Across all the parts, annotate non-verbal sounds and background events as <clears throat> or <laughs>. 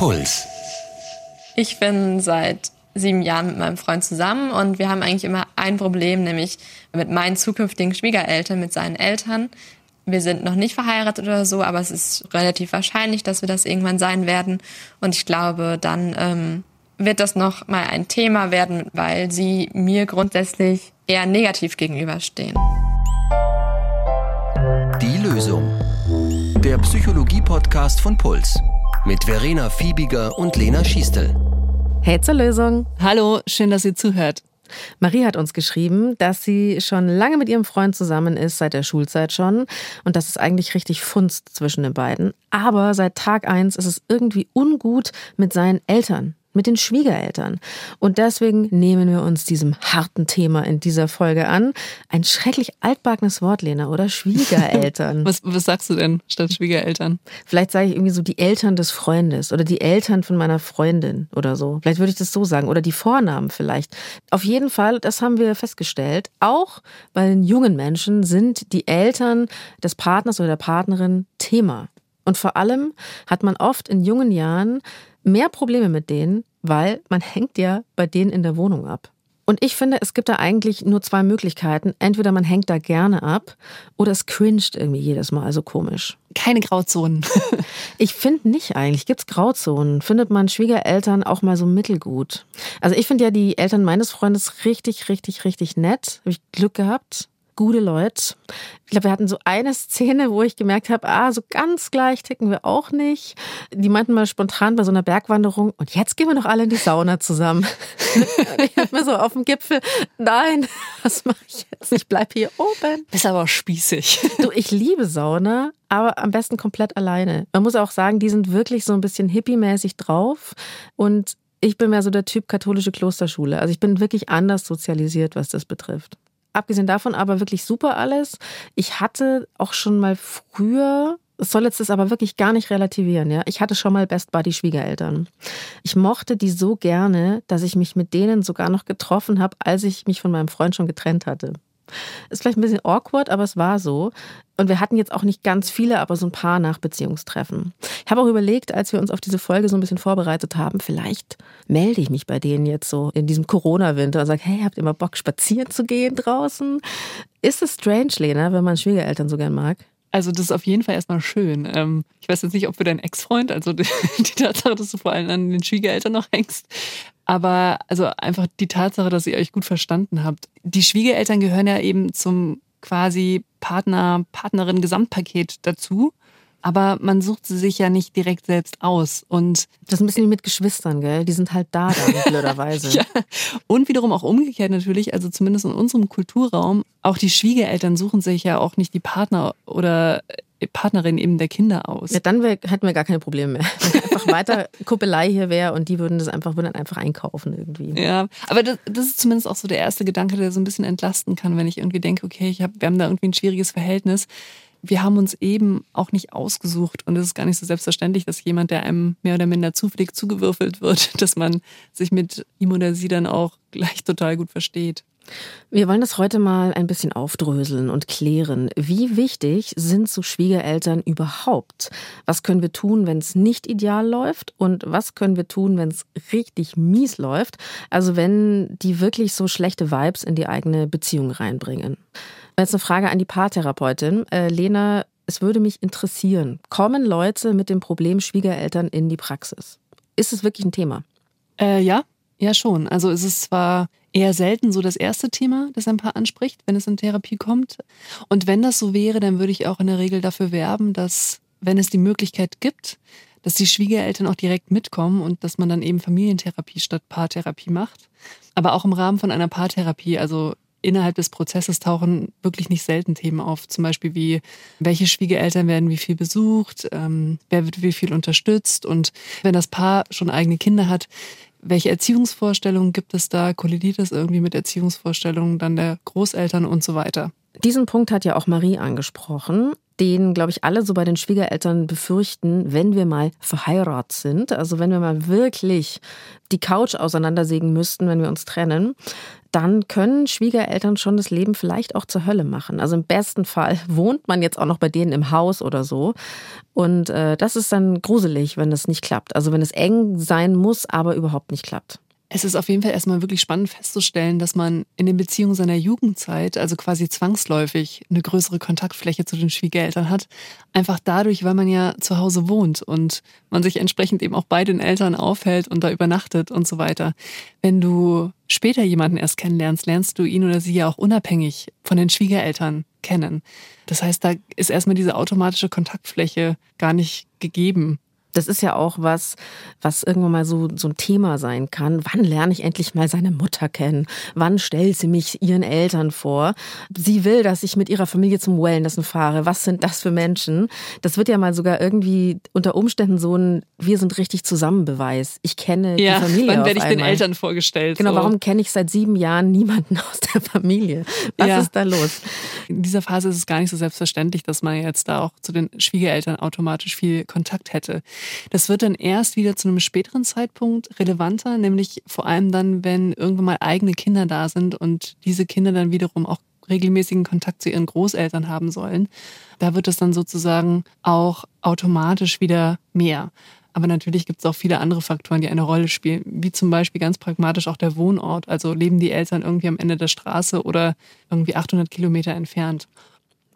Puls. Ich bin seit sieben Jahren mit meinem Freund zusammen und wir haben eigentlich immer ein Problem, nämlich mit meinen zukünftigen Schwiegereltern, mit seinen Eltern. Wir sind noch nicht verheiratet oder so, aber es ist relativ wahrscheinlich, dass wir das irgendwann sein werden. Und ich glaube, dann ähm, wird das noch mal ein Thema werden, weil sie mir grundsätzlich eher negativ gegenüberstehen. Die Lösung. Der Psychologie-Podcast von Puls. Mit Verena Fiebiger und Lena Schiestel. Hey zur Lösung. Hallo, schön, dass ihr zuhört. Marie hat uns geschrieben, dass sie schon lange mit ihrem Freund zusammen ist, seit der Schulzeit schon. Und das ist eigentlich richtig Funst zwischen den beiden. Aber seit Tag eins ist es irgendwie ungut mit seinen Eltern mit den Schwiegereltern. Und deswegen nehmen wir uns diesem harten Thema in dieser Folge an. Ein schrecklich altbackenes Wort, Lena, oder? Schwiegereltern. <laughs> was, was sagst du denn statt Schwiegereltern? Vielleicht sage ich irgendwie so die Eltern des Freundes oder die Eltern von meiner Freundin oder so. Vielleicht würde ich das so sagen. Oder die Vornamen vielleicht. Auf jeden Fall, das haben wir festgestellt, auch bei den jungen Menschen sind die Eltern des Partners oder der Partnerin Thema. Und vor allem hat man oft in jungen Jahren mehr Probleme mit denen, weil man hängt ja bei denen in der Wohnung ab. Und ich finde, es gibt da eigentlich nur zwei Möglichkeiten. Entweder man hängt da gerne ab oder es cringet irgendwie jedes Mal, also komisch. Keine Grauzonen. <laughs> ich finde nicht eigentlich. Gibt es Grauzonen? Findet man Schwiegereltern auch mal so mittelgut? Also ich finde ja die Eltern meines Freundes richtig, richtig, richtig nett. Habe ich Glück gehabt gute Leute. Ich glaube, wir hatten so eine Szene, wo ich gemerkt habe, ah, so ganz gleich ticken wir auch nicht. Die meinten mal spontan bei so einer Bergwanderung, und jetzt gehen wir doch alle in die Sauna zusammen. <laughs> ich habe mir so auf dem Gipfel, nein, was mache ich jetzt? Ich bleib hier oben. Bist aber auch spießig. Du, ich liebe Sauna, aber am besten komplett alleine. Man muss auch sagen, die sind wirklich so ein bisschen hippie-mäßig drauf und ich bin mehr so der Typ katholische Klosterschule. Also ich bin wirklich anders sozialisiert, was das betrifft. Abgesehen davon aber wirklich super alles. Ich hatte auch schon mal früher es soll jetzt das aber wirklich gar nicht relativieren, ja. Ich hatte schon mal Best Buddy Schwiegereltern. Ich mochte die so gerne, dass ich mich mit denen sogar noch getroffen habe, als ich mich von meinem Freund schon getrennt hatte. Ist vielleicht ein bisschen awkward, aber es war so. Und wir hatten jetzt auch nicht ganz viele, aber so ein paar Nachbeziehungstreffen. Ich habe auch überlegt, als wir uns auf diese Folge so ein bisschen vorbereitet haben, vielleicht melde ich mich bei denen jetzt so in diesem Corona-Winter und sage, hey, habt ihr mal Bock, spazieren zu gehen draußen? Ist es strange, Lena, wenn man Schwiegereltern so gern mag? Also das ist auf jeden Fall erstmal schön. Ähm, ich weiß jetzt nicht, ob für deinen Ex-Freund, also <laughs> die, Tatsache, dass du vor allem an den Schwiegereltern noch hängst, aber also einfach die Tatsache, dass ihr euch gut verstanden habt. Die Schwiegereltern gehören ja eben zum quasi Partner, Partnerin Gesamtpaket dazu. Aber man sucht sie sich ja nicht direkt selbst aus. Und das ist ein bisschen wie mit Geschwistern, gell? Die sind halt da, da <laughs> blöderweise. ja. Und wiederum auch umgekehrt natürlich, also zumindest in unserem Kulturraum, auch die Schwiegereltern suchen sich ja auch nicht die Partner oder Partnerin eben der Kinder aus. Ja, dann wär, hätten wir gar keine Probleme mehr. Wenn einfach weiter <laughs> Kuppelei hier wäre und die würden das einfach, würden dann einfach einkaufen irgendwie. Ja, aber das, das, ist zumindest auch so der erste Gedanke, der so ein bisschen entlasten kann, wenn ich irgendwie denke, okay, ich hab, wir haben da irgendwie ein schwieriges Verhältnis. Wir haben uns eben auch nicht ausgesucht und es ist gar nicht so selbstverständlich, dass jemand, der einem mehr oder minder zufällig zugewürfelt wird, <laughs> dass man sich mit ihm oder sie dann auch gleich total gut versteht. Wir wollen das heute mal ein bisschen aufdröseln und klären. Wie wichtig sind so Schwiegereltern überhaupt? Was können wir tun, wenn es nicht ideal läuft? Und was können wir tun, wenn es richtig mies läuft? Also wenn die wirklich so schlechte Vibes in die eigene Beziehung reinbringen. Jetzt eine Frage an die Paartherapeutin. Äh, Lena, es würde mich interessieren, kommen Leute mit dem Problem Schwiegereltern in die Praxis? Ist es wirklich ein Thema? Äh, ja, ja schon. Also es ist zwar eher selten so das erste Thema, das ein Paar anspricht, wenn es in Therapie kommt. Und wenn das so wäre, dann würde ich auch in der Regel dafür werben, dass, wenn es die Möglichkeit gibt, dass die Schwiegereltern auch direkt mitkommen und dass man dann eben Familientherapie statt Paartherapie macht. Aber auch im Rahmen von einer Paartherapie, also innerhalb des Prozesses tauchen wirklich nicht selten Themen auf. Zum Beispiel wie, welche Schwiegereltern werden wie viel besucht, ähm, wer wird wie viel unterstützt und wenn das Paar schon eigene Kinder hat, welche Erziehungsvorstellungen gibt es da? Kollidiert das irgendwie mit Erziehungsvorstellungen dann der Großeltern und so weiter? Diesen Punkt hat ja auch Marie angesprochen, den, glaube ich, alle so bei den Schwiegereltern befürchten, wenn wir mal verheiratet sind, also wenn wir mal wirklich die Couch auseinandersägen müssten, wenn wir uns trennen, dann können Schwiegereltern schon das Leben vielleicht auch zur Hölle machen. Also im besten Fall <laughs> wohnt man jetzt auch noch bei denen im Haus oder so. Und äh, das ist dann gruselig, wenn das nicht klappt. Also wenn es eng sein muss, aber überhaupt nicht klappt. Es ist auf jeden Fall erstmal wirklich spannend festzustellen, dass man in den Beziehungen seiner Jugendzeit, also quasi zwangsläufig, eine größere Kontaktfläche zu den Schwiegereltern hat. Einfach dadurch, weil man ja zu Hause wohnt und man sich entsprechend eben auch bei den Eltern aufhält und da übernachtet und so weiter. Wenn du später jemanden erst kennenlernst, lernst du ihn oder sie ja auch unabhängig von den Schwiegereltern kennen. Das heißt, da ist erstmal diese automatische Kontaktfläche gar nicht gegeben. Das ist ja auch was, was irgendwann mal so, so ein Thema sein kann. Wann lerne ich endlich mal seine Mutter kennen? Wann stellt sie mich ihren Eltern vor? Sie will, dass ich mit ihrer Familie zum Wellnessen fahre. Was sind das für Menschen? Das wird ja mal sogar irgendwie unter Umständen so ein Wir sind richtig zusammen Beweis. Ich kenne ja, die Familie. Wann werde ich einmal. den Eltern vorgestellt? Genau, so. warum kenne ich seit sieben Jahren niemanden <laughs> aus der Familie? Was ja. ist da los? In dieser Phase ist es gar nicht so selbstverständlich, dass man jetzt da auch zu den Schwiegereltern automatisch viel Kontakt hätte. Das wird dann erst wieder zu einem späteren Zeitpunkt relevanter, nämlich vor allem dann, wenn irgendwann mal eigene Kinder da sind und diese Kinder dann wiederum auch regelmäßigen Kontakt zu ihren Großeltern haben sollen. Da wird es dann sozusagen auch automatisch wieder mehr. Aber natürlich gibt es auch viele andere Faktoren, die eine Rolle spielen, wie zum Beispiel ganz pragmatisch auch der Wohnort. Also leben die Eltern irgendwie am Ende der Straße oder irgendwie 800 Kilometer entfernt.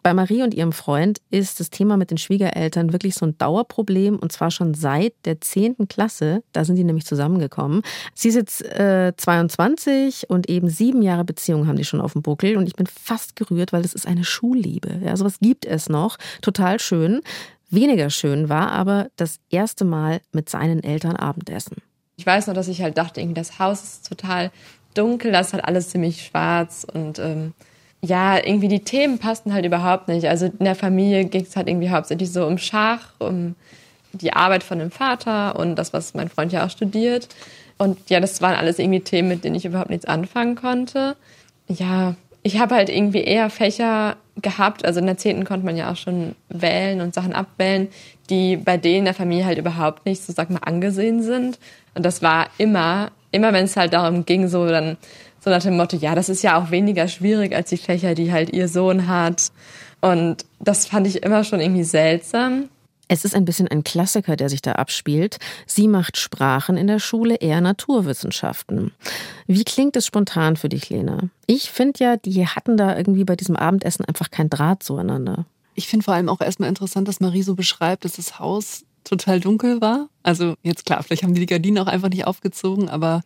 Bei Marie und ihrem Freund ist das Thema mit den Schwiegereltern wirklich so ein Dauerproblem und zwar schon seit der 10. Klasse. Da sind die nämlich zusammengekommen. Sie ist jetzt äh, 22 und eben sieben Jahre Beziehung haben die schon auf dem Buckel und ich bin fast gerührt, weil das ist eine Schulliebe. Ja, sowas gibt es noch. Total schön. Weniger schön war aber das erste Mal mit seinen Eltern Abendessen. Ich weiß noch, dass ich halt dachte, irgendwie das Haus ist total dunkel, das ist halt alles ziemlich schwarz und ähm, ja, irgendwie die Themen passten halt überhaupt nicht. Also in der Familie ging es halt irgendwie hauptsächlich so um Schach, um die Arbeit von dem Vater und das, was mein Freund ja auch studiert. Und ja, das waren alles irgendwie Themen, mit denen ich überhaupt nichts anfangen konnte. Ja, ich habe halt irgendwie eher Fächer gehabt, also in der Zehnten konnte man ja auch schon wählen und Sachen abwählen, die bei denen in der Familie halt überhaupt nicht, so sag mal, angesehen sind. Und das war immer, immer wenn es halt darum ging, so dann so nach dem Motto, ja, das ist ja auch weniger schwierig als die Fächer, die halt ihr Sohn hat. Und das fand ich immer schon irgendwie seltsam. Es ist ein bisschen ein Klassiker, der sich da abspielt. Sie macht Sprachen in der Schule, eher Naturwissenschaften. Wie klingt es spontan für dich, Lena? Ich finde ja, die hatten da irgendwie bei diesem Abendessen einfach kein Draht zueinander. Ich finde vor allem auch erstmal interessant, dass Marie so beschreibt, dass das Haus total dunkel war. Also jetzt klar, vielleicht haben die die Gardinen auch einfach nicht aufgezogen, aber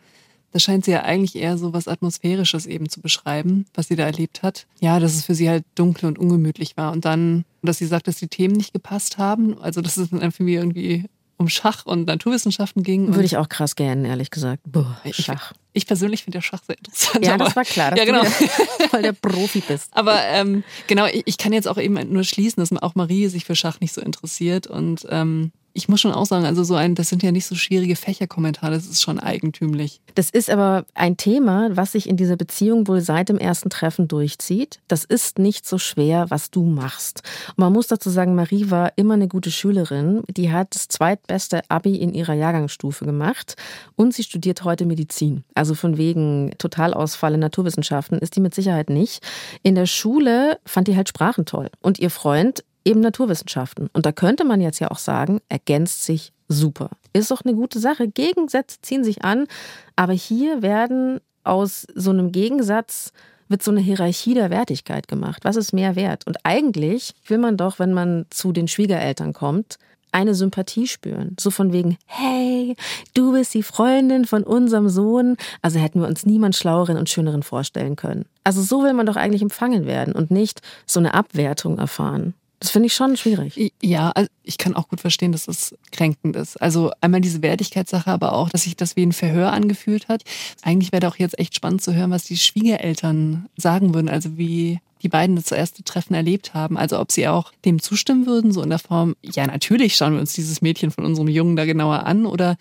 da scheint sie ja eigentlich eher so was Atmosphärisches eben zu beschreiben, was sie da erlebt hat. Ja, dass es für sie halt dunkel und ungemütlich war. Und dann, dass sie sagt, dass die Themen nicht gepasst haben. Also, dass es dann für mich irgendwie um Schach und Naturwissenschaften ging. Würde ich auch krass gern, ehrlich gesagt. Boah, Schach. Ich, ich persönlich finde ja Schach sehr interessant. Ja, aber, das war klar, ja, genau. du <laughs> voll der Profi bist. Aber ähm, genau, ich, ich, kann jetzt auch eben nur schließen, dass auch Marie sich für Schach nicht so interessiert. Und ähm, ich muss schon auch sagen, also so ein, das sind ja nicht so schwierige Fächerkommentare, das ist schon eigentümlich. Das ist aber ein Thema, was sich in dieser Beziehung wohl seit dem ersten Treffen durchzieht. Das ist nicht so schwer, was du machst. Und man muss dazu sagen, Marie war immer eine gute Schülerin. Die hat das zweitbeste Abi in ihrer Jahrgangsstufe gemacht und sie studiert heute Medizin. Also von wegen Totalausfall in Naturwissenschaften ist die mit Sicherheit nicht. In der Schule fand die halt Sprachen toll. Und ihr Freund eben Naturwissenschaften. Und da könnte man jetzt ja auch sagen, ergänzt sich super. Ist doch eine gute Sache. Gegensätze ziehen sich an, aber hier werden aus so einem Gegensatz wird so eine Hierarchie der Wertigkeit gemacht. Was ist mehr wert? Und eigentlich will man doch, wenn man zu den Schwiegereltern kommt, eine Sympathie spüren. So von wegen, hey, du bist die Freundin von unserem Sohn. Also hätten wir uns niemand Schlaueren und Schöneren vorstellen können. Also so will man doch eigentlich empfangen werden und nicht so eine Abwertung erfahren. Das finde ich schon schwierig. Ja, also ich kann auch gut verstehen, dass das kränkend ist. Also einmal diese Wertigkeitssache, aber auch, dass sich das wie ein Verhör angefühlt hat. Eigentlich wäre auch jetzt echt spannend zu hören, was die Schwiegereltern sagen würden. Also wie die beiden das erste Treffen erlebt haben. Also ob sie auch dem zustimmen würden, so in der Form, ja, natürlich schauen wir uns dieses Mädchen von unserem Jungen da genauer an. Oder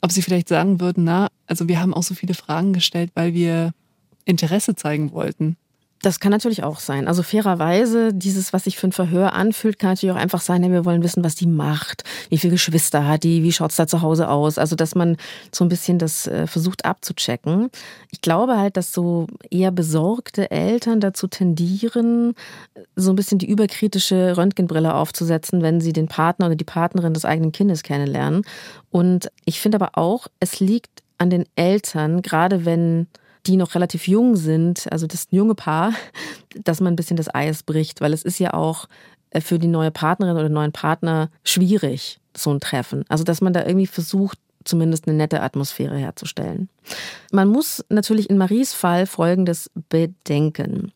ob sie vielleicht sagen würden, na, also wir haben auch so viele Fragen gestellt, weil wir Interesse zeigen wollten. Das kann natürlich auch sein. Also fairerweise, dieses, was sich für ein Verhör anfühlt, kann natürlich auch einfach sein, ja, wir wollen wissen, was die macht, wie viele Geschwister hat die, wie schaut's da zu Hause aus. Also, dass man so ein bisschen das äh, versucht abzuchecken. Ich glaube halt, dass so eher besorgte Eltern dazu tendieren, so ein bisschen die überkritische Röntgenbrille aufzusetzen, wenn sie den Partner oder die Partnerin des eigenen Kindes kennenlernen. Und ich finde aber auch, es liegt an den Eltern, gerade wenn die noch relativ jung sind, also das junge Paar, dass man ein bisschen das Eis bricht, weil es ist ja auch äh, für die neue Partnerin oder neuen Partner schwierig, so ein Treffen. Also dass man da irgendwie versucht, zumindest eine nette Atmosphäre herzustellen. Man muss natürlich in Maries Fall Folgendes bedenken.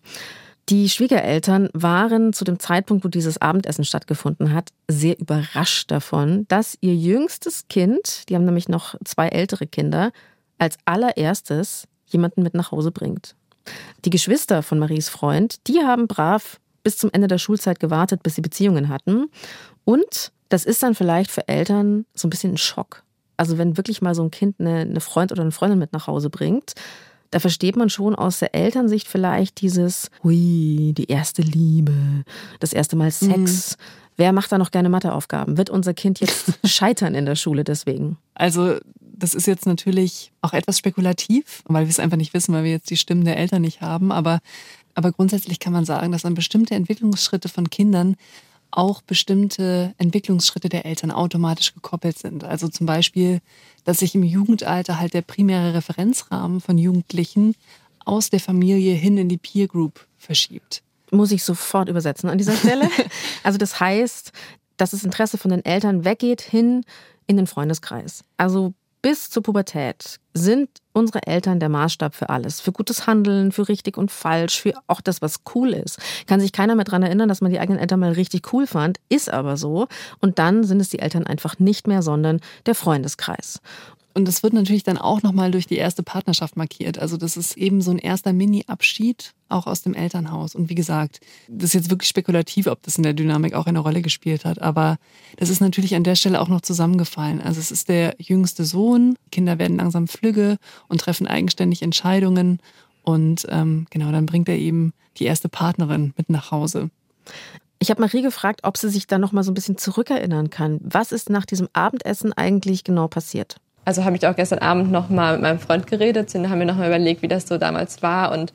Die Schwiegereltern waren zu dem Zeitpunkt, wo dieses Abendessen stattgefunden hat, sehr überrascht davon, dass ihr jüngstes Kind, die haben nämlich noch zwei ältere Kinder, als allererstes jemanden mit nach Hause bringt. Die Geschwister von Maries Freund, die haben brav bis zum Ende der Schulzeit gewartet, bis sie Beziehungen hatten. Und das ist dann vielleicht für Eltern so ein bisschen ein Schock. Also wenn wirklich mal so ein Kind eine, eine Freund oder eine Freundin mit nach Hause bringt, da versteht man schon aus der Elternsicht vielleicht dieses, hui, die erste Liebe, das erste Mal Sex. Mhm. Wer macht da noch gerne Matheaufgaben? Wird unser Kind jetzt <laughs> scheitern in der Schule deswegen? Also das ist jetzt natürlich auch etwas spekulativ, weil wir es einfach nicht wissen, weil wir jetzt die Stimmen der Eltern nicht haben. Aber, aber grundsätzlich kann man sagen, dass an bestimmte Entwicklungsschritte von Kindern auch bestimmte Entwicklungsschritte der Eltern automatisch gekoppelt sind. Also zum Beispiel, dass sich im Jugendalter halt der primäre Referenzrahmen von Jugendlichen aus der Familie hin in die Peer Group verschiebt. Muss ich sofort übersetzen an dieser <laughs> Stelle. also das heißt, dass das Interesse von den Eltern weggeht hin in den Freundeskreis. Also bis zur Pubertät sind unsere Eltern der Maßstab für alles. Für gutes Handeln, für richtig und falsch, für auch das, was cool ist. Kann sich keiner mehr daran erinnern, dass man die eigenen Eltern mal richtig cool fand, ist aber so. Und dann sind es die Eltern einfach nicht mehr, sondern der Freundeskreis. Und das wird natürlich dann auch nochmal durch die erste Partnerschaft markiert. Also das ist eben so ein erster Mini-Abschied auch aus dem Elternhaus. Und wie gesagt, das ist jetzt wirklich spekulativ, ob das in der Dynamik auch eine Rolle gespielt hat. Aber das ist natürlich an der Stelle auch noch zusammengefallen. Also es ist der jüngste Sohn, Kinder werden langsam flügge und treffen eigenständig Entscheidungen. Und ähm, genau, dann bringt er eben die erste Partnerin mit nach Hause. Ich habe Marie gefragt, ob sie sich da noch mal so ein bisschen zurückerinnern kann. Was ist nach diesem Abendessen eigentlich genau passiert? Also habe ich auch gestern Abend noch mal mit meinem Freund geredet und haben wir noch mal überlegt, wie das so damals war und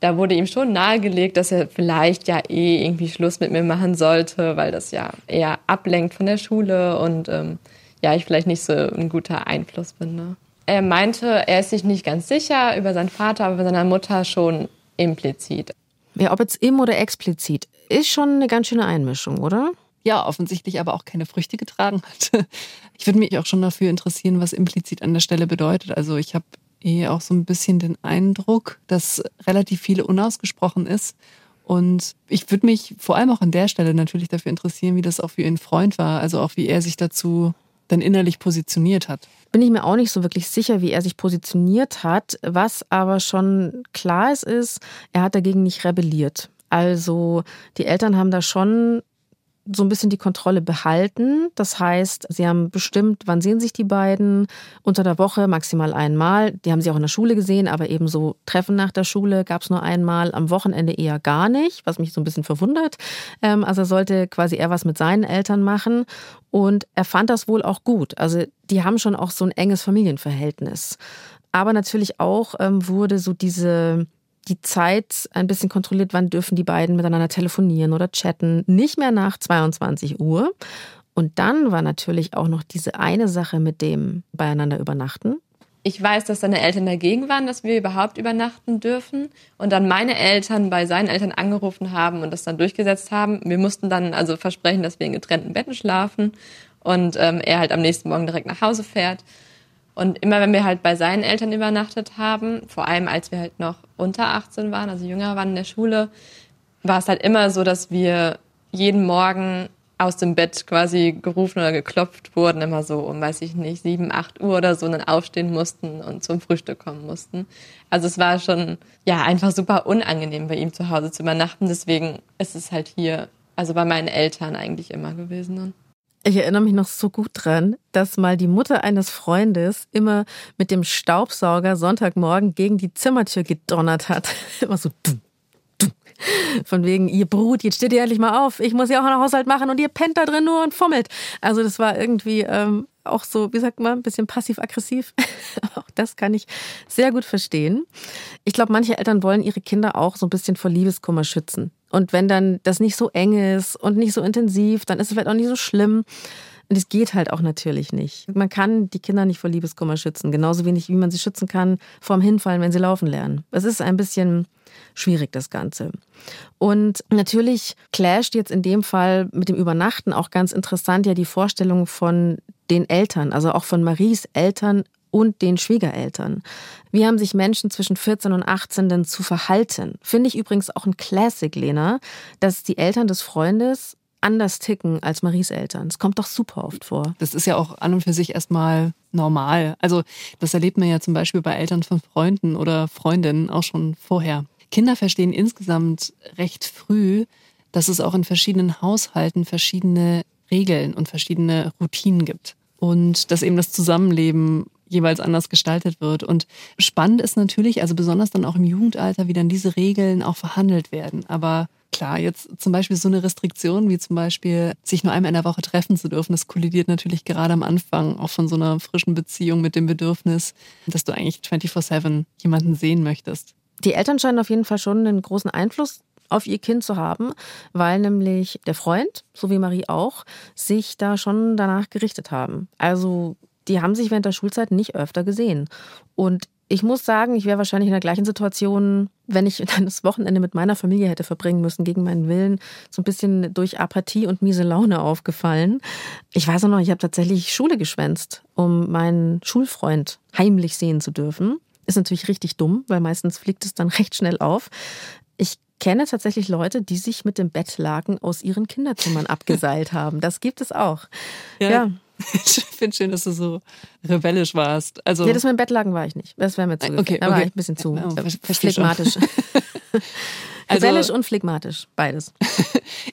da wurde ihm schon nahegelegt, dass er vielleicht ja eh irgendwie Schluss mit mir machen sollte, weil das ja eher ablenkt von der Schule und ähm, ja, ich vielleicht nicht so ein guter Einfluss bin. Ne? Er meinte, er ist sich nicht ganz sicher über seinen Vater, aber bei seiner Mutter schon implizit. Ja, ob jetzt im oder explizit, ist schon eine ganz schöne Einmischung, oder? Ja, offensichtlich aber auch keine Früchte getragen hat. <laughs> Ich würde mich auch schon dafür interessieren, was implizit an der Stelle bedeutet. Also ich habe eh auch so ein bisschen den Eindruck, dass relativ viel unausgesprochen ist. Und ich würde mich vor allem auch an der Stelle natürlich dafür interessieren, wie das auch für ihren Freund war, also auch wie er sich dazu dann innerlich positioniert hat. Bin ich mir auch nicht so wirklich sicher, wie er sich positioniert hat. Was aber schon klar ist, ist, er hat dagegen nicht rebelliert. Also die Eltern haben da schon so ein bisschen die Kontrolle behalten. Das heißt, sie haben bestimmt, wann sehen sich die beiden unter der Woche maximal einmal. Die haben sie auch in der Schule gesehen, aber eben so Treffen nach der Schule gab es nur einmal, am Wochenende eher gar nicht, was mich so ein bisschen verwundert. Ähm, also er sollte quasi eher was mit seinen Eltern machen und er fand das wohl auch gut. Also die haben schon auch so ein enges Familienverhältnis. Aber natürlich auch ähm, wurde so diese die Zeit ein bisschen kontrolliert, wann dürfen die beiden miteinander telefonieren oder chatten. Nicht mehr nach 22 Uhr. Und dann war natürlich auch noch diese eine Sache mit dem beieinander übernachten. Ich weiß, dass seine Eltern dagegen waren, dass wir überhaupt übernachten dürfen. Und dann meine Eltern bei seinen Eltern angerufen haben und das dann durchgesetzt haben. Wir mussten dann also versprechen, dass wir in getrennten Betten schlafen und ähm, er halt am nächsten Morgen direkt nach Hause fährt. Und immer wenn wir halt bei seinen Eltern übernachtet haben, vor allem als wir halt noch unter 18 waren, also jünger waren in der Schule, war es halt immer so, dass wir jeden Morgen aus dem Bett quasi gerufen oder geklopft wurden, immer so um, weiß ich nicht, sieben, acht Uhr oder so, und dann aufstehen mussten und zum Frühstück kommen mussten. Also es war schon, ja, einfach super unangenehm bei ihm zu Hause zu übernachten. Deswegen ist es halt hier, also bei meinen Eltern eigentlich immer gewesen. Dann. Ich erinnere mich noch so gut dran, dass mal die Mutter eines Freundes immer mit dem Staubsauger Sonntagmorgen gegen die Zimmertür gedonnert hat. <laughs> Immer so. Du, du. Von wegen, ihr Brut, jetzt steht ihr endlich mal auf. Ich muss ja auch einen Haushalt machen und ihr pennt da drin nur und fummelt. Also das war irgendwie ähm, auch so, wie sagt man, ein bisschen passiv-aggressiv. <laughs> auch das kann ich sehr gut verstehen. Ich glaube, manche Eltern wollen ihre Kinder auch so ein bisschen vor Liebeskummer schützen. Und wenn dann das nicht so eng ist und nicht so intensiv, dann ist es vielleicht auch nicht so schlimm. Und es geht halt auch natürlich nicht. Man kann die Kinder nicht vor Liebeskummer schützen, genauso wenig wie man sie schützen kann vorm Hinfallen, wenn sie laufen lernen. Es ist ein bisschen schwierig, das Ganze. Und natürlich clasht jetzt in dem Fall mit dem Übernachten auch ganz interessant ja die Vorstellung von den Eltern, also auch von Maries Eltern und den Schwiegereltern. Wie haben sich Menschen zwischen 14 und 18 denn zu verhalten? Finde ich übrigens auch ein Classic, Lena, dass die Eltern des Freundes anders ticken als Maries Eltern. Das kommt doch super oft vor. Das ist ja auch an und für sich erstmal normal. Also das erlebt man ja zum Beispiel bei Eltern von Freunden oder Freundinnen auch schon vorher. Kinder verstehen insgesamt recht früh, dass es auch in verschiedenen Haushalten verschiedene Regeln und verschiedene Routinen gibt. Und dass eben das Zusammenleben jeweils anders gestaltet wird. Und spannend ist natürlich, also besonders dann auch im Jugendalter, wie dann diese Regeln auch verhandelt werden. Aber klar, jetzt zum Beispiel so eine Restriktion wie zum Beispiel, sich nur einmal in der Woche treffen zu dürfen, das kollidiert natürlich gerade am Anfang auch von so einer frischen Beziehung mit dem Bedürfnis, dass du eigentlich 24-7 jemanden sehen möchtest. Die Eltern scheinen auf jeden Fall schon einen großen Einfluss auf ihr Kind zu haben, weil nämlich der Freund, so wie Marie auch, sich da schon danach gerichtet haben. Also die haben sich während der Schulzeit nicht öfter gesehen. Und ich muss sagen, ich wäre wahrscheinlich in der gleichen Situation, wenn ich dann <laughs> das Wochenende mit meiner Familie hätte verbringen müssen, gegen meinen Willen, so ein bisschen durch Apathie und miese Laune aufgefallen. Ich weiß auch noch, ich habe tatsächlich Schule geschwänzt, um meinen Schulfreund heimlich sehen zu dürfen. Ist natürlich richtig dumm, weil meistens fliegt es dann <laughs> recht schnell auf. Ich kenne tatsächlich Leute, die sich mit dem Bettlaken aus ihren Kinderzimmern abgeseilt haben. Das gibt es auch. ja. ja. <laughs> Ich finde schön, dass du so rebellisch warst. Also ja, das mit dem Bettlaken war ich nicht. Das wäre mir zu. Okay, da war ich ein bisschen zu ja, phlegmatisch. <laughs> <laughs> also, rebellisch und phlegmatisch, beides.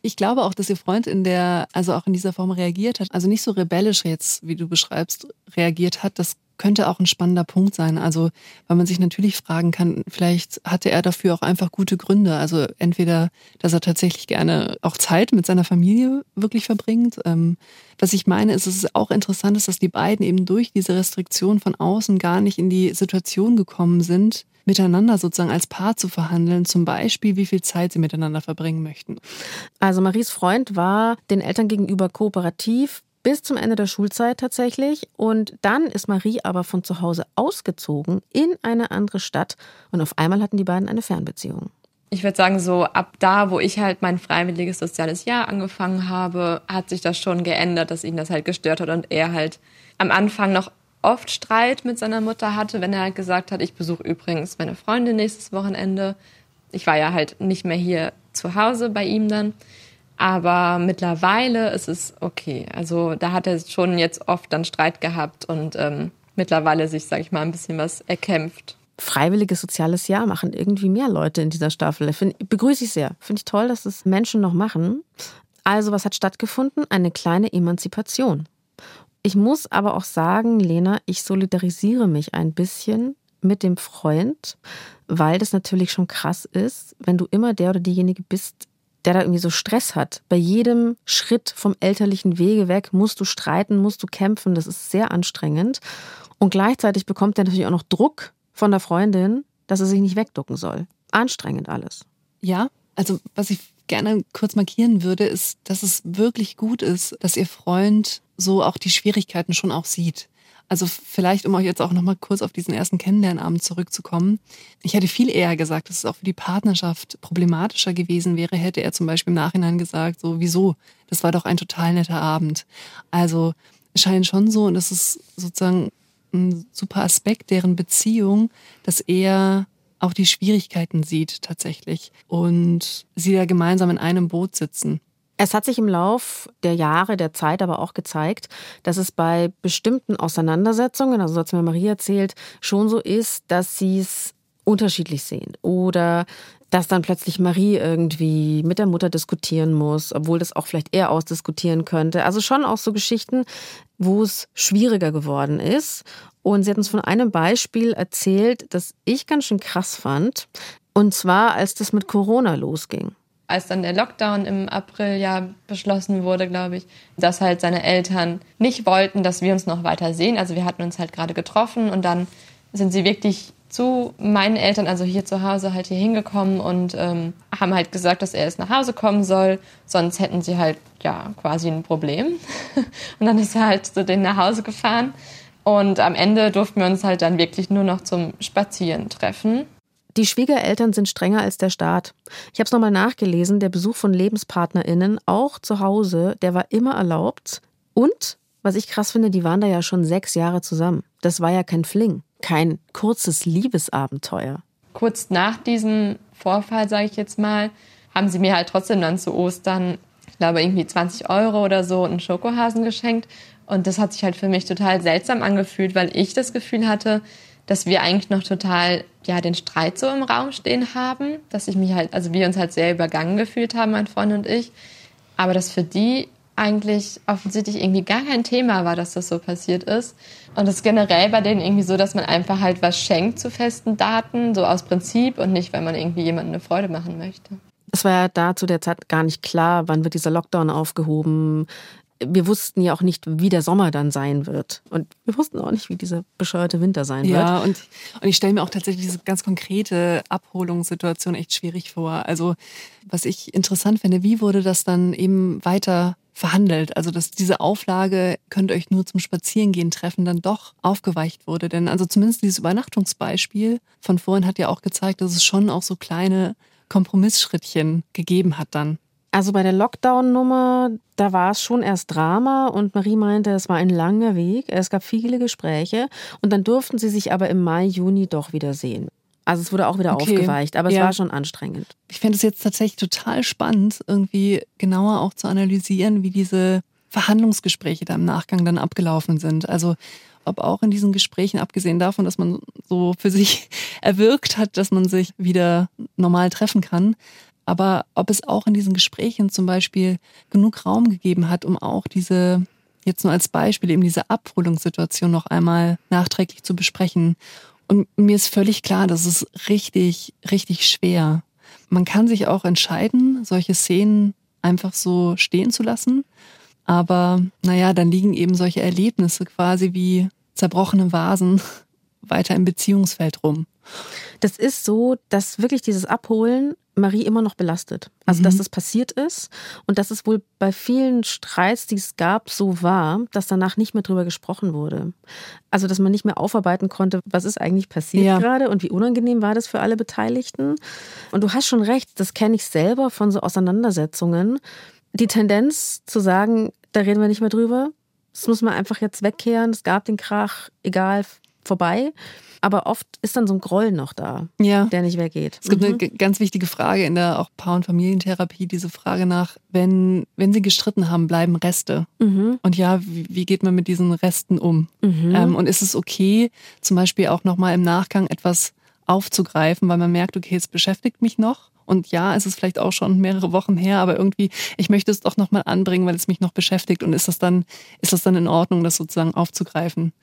ich glaube auch, dass ihr Freund in der, also auch in dieser Form reagiert hat. Also nicht so rebellisch jetzt, wie du beschreibst, reagiert hat. Das könnte auch ein spannender Punkt sein. Also, weil man sich natürlich fragen kann, vielleicht hatte er dafür auch einfach gute Gründe. Also entweder, dass er tatsächlich gerne auch Zeit mit seiner Familie wirklich verbringt. Ähm, was ich meine, ist, es ist auch interessant ist, dass die beiden eben durch diese Restriktion von außen gar nicht in die Situation gekommen sind, miteinander sozusagen als Paar zu verhandeln, zum Beispiel, wie viel Zeit sie miteinander verbringen möchten. Also Maries Freund war den Eltern gegenüber kooperativ, bis zum Ende der Schulzeit tatsächlich. Und dann ist Marie aber von zu Hause ausgezogen in eine andere Stadt und auf einmal hatten die beiden eine Fernbeziehung. Ich würde sagen, so ab da, wo ich halt mein freiwilliges soziales Jahr angefangen habe, hat sich das schon geändert, dass ihn das halt gestört hat und er halt am Anfang noch oft Streit mit seiner Mutter hatte, wenn er halt gesagt hat, ich besuche übrigens meine Freundin nächstes Wochenende. Ich war ja halt nicht mehr hier zu Hause bei ihm dann. Aber mittlerweile ist es okay. Also da hat er schon jetzt oft dann Streit gehabt und ähm, mittlerweile sich, sag ich mal, ein bisschen was erkämpft. Freiwilliges soziales Jahr machen irgendwie mehr Leute in dieser Staffel. Find, begrüße ich sehr. Finde ich toll, dass es Menschen noch machen. Also, was hat stattgefunden? Eine kleine Emanzipation. Ich muss aber auch sagen, Lena, ich solidarisiere mich ein bisschen mit dem Freund, weil das natürlich schon krass ist, wenn du immer der oder diejenige bist, der da irgendwie so Stress hat. Bei jedem Schritt vom elterlichen Wege weg musst du streiten, musst du kämpfen. Das ist sehr anstrengend. Und gleichzeitig bekommt er natürlich auch noch Druck von der Freundin, dass er sich nicht wegducken soll. Anstrengend alles. Ja, also was ich gerne kurz markieren würde, ist, dass es wirklich gut ist, dass ihr Freund so auch die Schwierigkeiten schon auch sieht. Also vielleicht, um euch jetzt auch nochmal kurz auf diesen ersten Kennenlernabend zurückzukommen. Ich hätte viel eher gesagt, dass es auch für die Partnerschaft problematischer gewesen wäre, hätte er zum Beispiel im Nachhinein gesagt, so, wieso? Das war doch ein total netter Abend. Also es scheint schon so, und das ist sozusagen ein super Aspekt deren Beziehung, dass er auch die Schwierigkeiten sieht tatsächlich und sie da gemeinsam in einem Boot sitzen. Es hat sich im Lauf der Jahre, der Zeit aber auch gezeigt, dass es bei bestimmten Auseinandersetzungen, also so hat es mir Maria erzählt, schon so ist, dass sie es unterschiedlich sehen oder dass dann plötzlich Marie irgendwie mit der Mutter diskutieren muss, obwohl das auch vielleicht er ausdiskutieren könnte. Also schon auch so Geschichten, wo es schwieriger geworden ist. Und sie hat uns von einem Beispiel erzählt, das ich ganz schön krass fand. Und zwar, als das mit Corona losging. Als dann der Lockdown im April ja beschlossen wurde, glaube ich, dass halt seine Eltern nicht wollten, dass wir uns noch weiter sehen. Also wir hatten uns halt gerade getroffen und dann sind sie wirklich zu meinen Eltern, also hier zu Hause, halt hier hingekommen und ähm, haben halt gesagt, dass er erst nach Hause kommen soll, sonst hätten sie halt ja quasi ein Problem. <laughs> und dann ist er halt zu denen nach Hause gefahren. Und am Ende durften wir uns halt dann wirklich nur noch zum Spazieren treffen. Die Schwiegereltern sind strenger als der Staat. Ich habe es nochmal nachgelesen, der Besuch von LebenspartnerInnen, auch zu Hause, der war immer erlaubt. Und, was ich krass finde, die waren da ja schon sechs Jahre zusammen. Das war ja kein Fling kein kurzes Liebesabenteuer. Kurz nach diesem Vorfall, sage ich jetzt mal, haben sie mir halt trotzdem dann zu Ostern, ich glaube, irgendwie 20 Euro oder so einen Schokohasen geschenkt. Und das hat sich halt für mich total seltsam angefühlt, weil ich das Gefühl hatte, dass wir eigentlich noch total ja den Streit so im Raum stehen haben, dass ich mich halt, also wir uns halt sehr übergangen gefühlt haben, mein Freund und ich. Aber dass für die eigentlich offensichtlich irgendwie gar kein Thema war, dass das so passiert ist. Und es ist generell bei denen irgendwie so, dass man einfach halt was schenkt zu festen Daten, so aus Prinzip und nicht, weil man irgendwie jemandem eine Freude machen möchte. Es war ja da zu der Zeit gar nicht klar, wann wird dieser Lockdown aufgehoben, wir wussten ja auch nicht, wie der Sommer dann sein wird. Und wir wussten auch nicht, wie dieser bescheuerte Winter sein ja, wird. Ja, und, und ich stelle mir auch tatsächlich diese ganz konkrete Abholungssituation echt schwierig vor. Also, was ich interessant finde, wie wurde das dann eben weiter verhandelt? Also, dass diese Auflage, könnt euch nur zum Spazierengehen treffen, dann doch aufgeweicht wurde. Denn also zumindest dieses Übernachtungsbeispiel von vorhin hat ja auch gezeigt, dass es schon auch so kleine Kompromissschrittchen gegeben hat dann. Also bei der Lockdown-Nummer, da war es schon erst Drama und Marie meinte, es war ein langer Weg, es gab viele Gespräche und dann durften sie sich aber im Mai, Juni doch wieder sehen. Also es wurde auch wieder okay. aufgeweicht, aber ja. es war schon anstrengend. Ich finde es jetzt tatsächlich total spannend, irgendwie genauer auch zu analysieren, wie diese Verhandlungsgespräche da im Nachgang dann abgelaufen sind. Also ob auch in diesen Gesprächen, abgesehen davon, dass man so für sich <laughs> erwirkt hat, dass man sich wieder normal treffen kann, aber ob es auch in diesen Gesprächen zum Beispiel genug Raum gegeben hat, um auch diese, jetzt nur als Beispiel, eben diese Abholungssituation noch einmal nachträglich zu besprechen. Und mir ist völlig klar, das ist richtig, richtig schwer. Man kann sich auch entscheiden, solche Szenen einfach so stehen zu lassen. Aber naja, dann liegen eben solche Erlebnisse quasi wie zerbrochene Vasen <laughs> weiter im Beziehungsfeld rum. Das ist so, dass wirklich dieses Abholen Marie immer noch belastet. Also, mhm. dass das passiert ist und dass es wohl bei vielen Streits, die es gab, so war, dass danach nicht mehr drüber gesprochen wurde. Also, dass man nicht mehr aufarbeiten konnte, was ist eigentlich passiert ja. gerade und wie unangenehm war das für alle Beteiligten. Und du hast schon recht, das kenne ich selber von so Auseinandersetzungen. Die Tendenz zu sagen, da reden wir nicht mehr drüber, das muss man einfach jetzt wegkehren, es gab den Krach, egal, vorbei. Aber oft ist dann so ein Groll noch da, ja. der nicht weggeht. Es gibt mhm. eine ganz wichtige Frage in der auch Paar- und Familientherapie, diese Frage nach, wenn, wenn sie gestritten haben, bleiben Reste. Mhm. Und ja, wie, wie, geht man mit diesen Resten um? Mhm. Ähm, und ist es okay, zum Beispiel auch nochmal im Nachgang etwas aufzugreifen, weil man merkt, okay, es beschäftigt mich noch. Und ja, es ist vielleicht auch schon mehrere Wochen her, aber irgendwie, ich möchte es doch nochmal anbringen, weil es mich noch beschäftigt. Und ist das dann, ist das dann in Ordnung, das sozusagen aufzugreifen?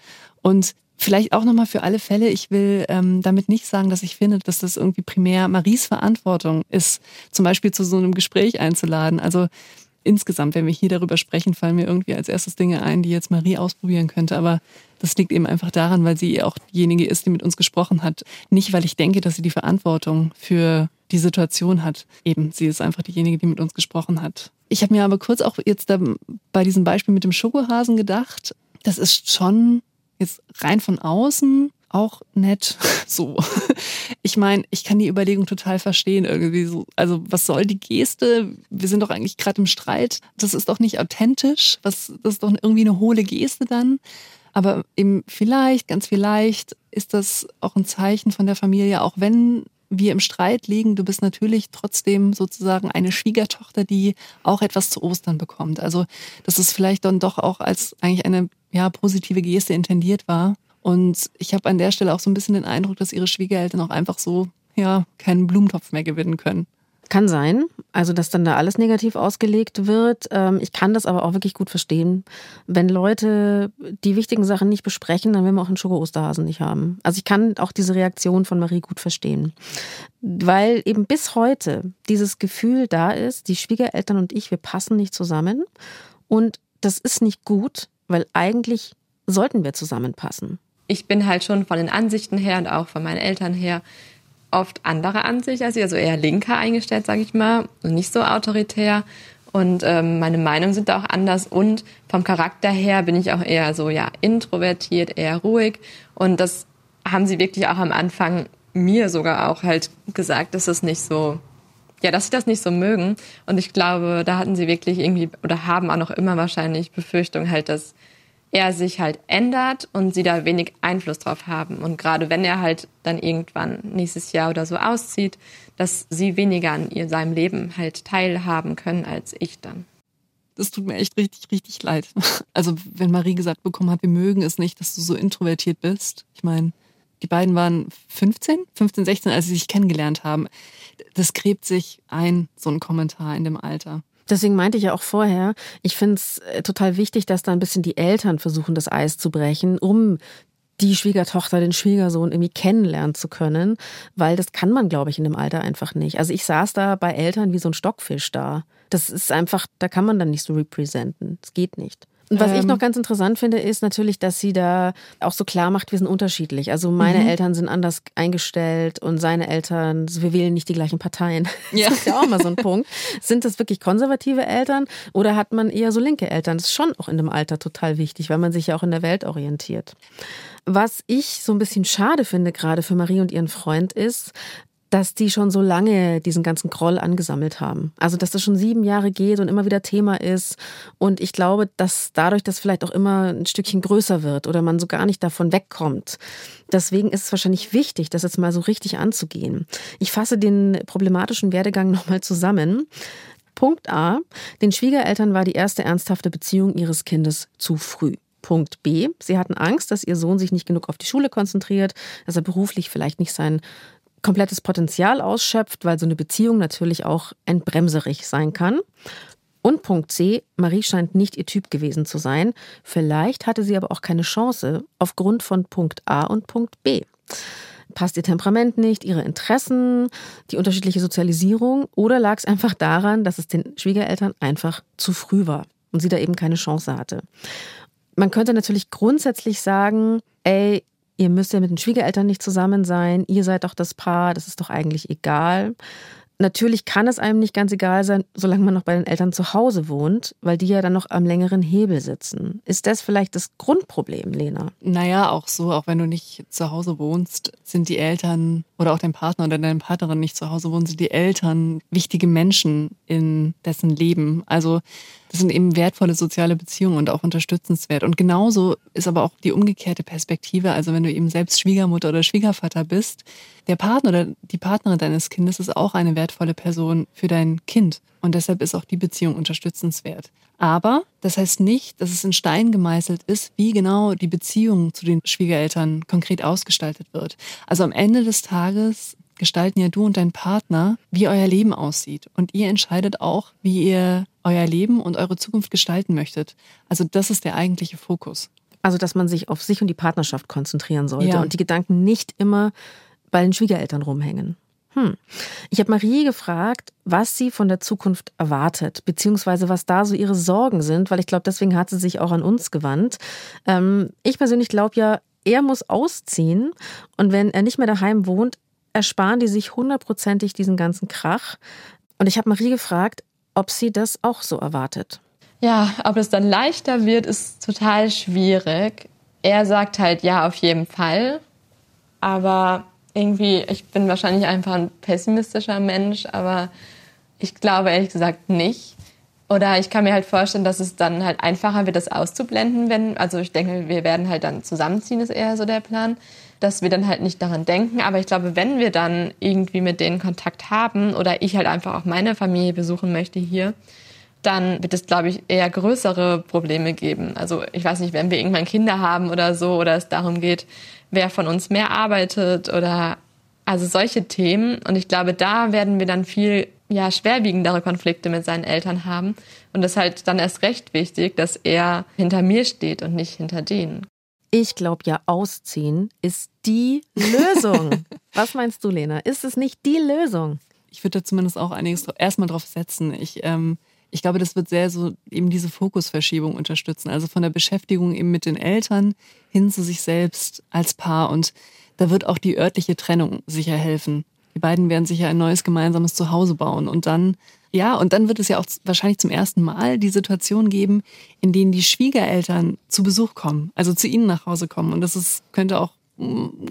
Und Vielleicht auch nochmal für alle Fälle, ich will ähm, damit nicht sagen, dass ich finde, dass das irgendwie primär Maries Verantwortung ist, zum Beispiel zu so einem Gespräch einzuladen. Also insgesamt, wenn wir hier darüber sprechen, fallen mir irgendwie als erstes Dinge ein, die jetzt Marie ausprobieren könnte. Aber das liegt eben einfach daran, weil sie auch diejenige ist, die mit uns gesprochen hat. Nicht, weil ich denke, dass sie die Verantwortung für die Situation hat. Eben, sie ist einfach diejenige, die mit uns gesprochen hat. Ich habe mir aber kurz auch jetzt da bei diesem Beispiel mit dem Schokohasen gedacht, das ist schon jetzt rein von außen auch nett. <laughs> So. Ich meine, ich kann die Überlegung total verstehen irgendwie so. Also, was soll die Geste? Wir sind doch eigentlich gerade im Streit. Das ist doch nicht authentisch. Was, das ist doch irgendwie eine hohle Geste dann. Aber eben vielleicht, ganz vielleicht ist das auch ein Zeichen von der Familie, auch wenn wir im Streit liegen, du bist natürlich trotzdem sozusagen eine Schwiegertochter, die auch etwas zu Ostern bekommt. Also, dass es vielleicht dann doch auch als eigentlich eine ja, positive Geste intendiert war. Und ich habe an der Stelle auch so ein bisschen den Eindruck, dass ihre Schwiegereltern auch einfach so ja keinen Blumentopf mehr gewinnen können. Kann sein, also dass dann da alles negativ ausgelegt wird. Ähm, ich kann das aber auch wirklich gut verstehen. Wenn Leute die wichtigen Sachen nicht besprechen, dann will man auch einen Schoko-Osterhasen nicht haben. Also ich kann auch diese Reaktion von Marie gut verstehen. Weil eben bis heute dieses Gefühl da ist, die Schwiegereltern und ich, wir passen nicht zusammen. Und das ist nicht gut, weil eigentlich sollten wir zusammenpassen. Ich bin halt schon von den Ansichten her und auch von meinen Eltern her oft andere Ansicht als ich, also eher linker eingestellt, sage ich mal, und nicht so autoritär. Und ähm, meine Meinungen sind auch anders. Und vom Charakter her bin ich auch eher so, ja, introvertiert, eher ruhig. Und das haben sie wirklich auch am Anfang mir sogar auch halt gesagt, dass es nicht so, ja, dass sie das nicht so mögen. Und ich glaube, da hatten sie wirklich irgendwie oder haben auch noch immer wahrscheinlich Befürchtung halt, dass er sich halt ändert und sie da wenig Einfluss drauf haben. Und gerade wenn er halt dann irgendwann nächstes Jahr oder so auszieht, dass sie weniger an ihr, seinem Leben halt teilhaben können als ich dann. Das tut mir echt richtig, richtig leid. Also wenn Marie gesagt bekommen hat, wir mögen es nicht, dass du so introvertiert bist. Ich meine, die beiden waren 15, 15, 16, als sie sich kennengelernt haben. Das gräbt sich ein, so ein Kommentar in dem Alter. Deswegen meinte ich ja auch vorher, ich finde es äh, total wichtig, dass da ein bisschen die Eltern versuchen, das Eis zu brechen, um die Schwiegertochter, den Schwiegersohn irgendwie kennenlernen zu können, weil das kann man, glaube ich, in dem Alter einfach nicht. Also ich saß da bei Eltern wie so ein Stockfisch da. Das ist einfach, da kann man dann nicht so representen. Das geht nicht. Und was ähm, ich noch ganz interessant finde, ist natürlich, dass sie da auch so klar macht, wir sind unterschiedlich. Also meine mhm. Eltern sind anders eingestellt und seine Eltern, wir wählen nicht die gleichen Parteien. <laughs> Ja. Das ist ja auch mal so ein Punkt. Sind das wirklich konservative Eltern oder hat man eher so linke Eltern? Das ist schon auch in dem Alter total wichtig, weil man sich ja auch in der Welt orientiert. Was ich so ein bisschen schade finde, gerade für Marie und ihren Freund, ist, dass die schon so lange diesen ganzen Groll angesammelt haben. Also, dass das schon sieben Jahre geht und immer wieder Thema ist. Und ich glaube, dass dadurch das vielleicht auch immer ein Stückchen größer wird oder man so gar nicht davon wegkommt. Deswegen ist es wahrscheinlich wichtig, das jetzt mal so richtig anzugehen. Ich fasse den problematischen Werdegang <laughs> nochmal zusammen. Punkt A. Den Schwiegereltern war die erste ernsthafte Beziehung ihres Kindes zu früh. Punkt B. Sie hatten Angst, dass ihr Sohn sich nicht genug auf die Schule konzentriert, dass er beruflich vielleicht nicht sein komplettes Potenzial ausschöpft, weil so eine Beziehung natürlich auch entbremserig sein kann. Und Punkt C, Marie scheint nicht ihr Typ gewesen zu sein. Vielleicht hatte sie aber auch keine Chance aufgrund von Punkt A und Punkt B. Passt ihr Temperament nicht, ihre Interessen, die unterschiedliche Sozialisierung oder lag es einfach daran, dass es den Schwiegereltern einfach zu früh war und sie da eben keine Chance hatte? Man könnte natürlich grundsätzlich sagen, ey, ihr müsst ja mit den Schwiegereltern nicht zusammen sein, ihr seid doch das Paar, das ist doch eigentlich egal. Natürlich kann es einem nicht ganz egal sein, solange man noch bei den Eltern zu Hause wohnt, weil die ja dann noch am längeren Hebel sitzen. Ist das vielleicht das Grundproblem, Lena? Naja, auch so, auch wenn du nicht zu Hause wohnst, sind die Eltern oder auch dein Partner oder deine Partnerin nicht zu Hause wohnen, sind die Eltern wichtige Menschen in dessen Leben. Also das sind eben wertvolle soziale Beziehungen und auch unterstützenswert. Und genauso ist aber auch die umgekehrte Perspektive. Also wenn du eben selbst Schwiegermutter oder Schwiegervater bist, der Partner oder die Partnerin deines Kindes ist auch eine wertvolle Person für dein Kind. Und deshalb ist auch die Beziehung unterstützenswert. Aber das heißt nicht, dass es in Stein gemeißelt ist, wie genau die Beziehung zu den Schwiegereltern konkret ausgestaltet wird. Also am Ende des Tages gestalten ja du und dein Partner, wie euer Leben aussieht. Und ihr entscheidet auch, wie ihr euer Leben und eure Zukunft gestalten möchtet. Also das ist der eigentliche Fokus. Also, dass man sich auf sich und die Partnerschaft konzentrieren sollte ja. und die Gedanken nicht immer bei den Schwiegereltern rumhängen. Hm. Ich habe Marie gefragt, was sie von der Zukunft erwartet, beziehungsweise was da so ihre Sorgen sind, weil ich glaube, deswegen hat sie sich auch an uns gewandt. Ähm, ich persönlich glaube ja, er muss ausziehen und wenn er nicht mehr daheim wohnt, ersparen die sich hundertprozentig diesen ganzen Krach. Und ich habe Marie gefragt, ob sie das auch so erwartet. Ja, ob es dann leichter wird, ist total schwierig. Er sagt halt ja, auf jeden Fall. Aber irgendwie, ich bin wahrscheinlich einfach ein pessimistischer Mensch, aber ich glaube ehrlich gesagt nicht. Oder ich kann mir halt vorstellen, dass es dann halt einfacher wird, das auszublenden, wenn, also ich denke, wir werden halt dann zusammenziehen, ist eher so der Plan, dass wir dann halt nicht daran denken. Aber ich glaube, wenn wir dann irgendwie mit denen Kontakt haben oder ich halt einfach auch meine Familie besuchen möchte hier, dann wird es, glaube ich, eher größere Probleme geben. Also ich weiß nicht, wenn wir irgendwann Kinder haben oder so, oder es darum geht, wer von uns mehr arbeitet oder also solche Themen. Und ich glaube, da werden wir dann viel ja schwerwiegendere Konflikte mit seinen Eltern haben. Und es ist halt dann erst recht wichtig, dass er hinter mir steht und nicht hinter denen. Ich glaube ja, ausziehen ist die Lösung. <laughs> Was meinst du, Lena? Ist es nicht die Lösung? Ich würde da zumindest auch einiges erstmal drauf setzen. Ich, ähm, ich glaube, das wird sehr so eben diese Fokusverschiebung unterstützen. Also von der Beschäftigung eben mit den Eltern hin zu sich selbst als Paar. Und da wird auch die örtliche Trennung sicher helfen. Die beiden werden sicher ein neues gemeinsames Zuhause bauen. Und dann, ja, und dann wird es ja auch wahrscheinlich zum ersten Mal die Situation geben, in denen die Schwiegereltern zu Besuch kommen, also zu ihnen nach Hause kommen. Und das ist, könnte auch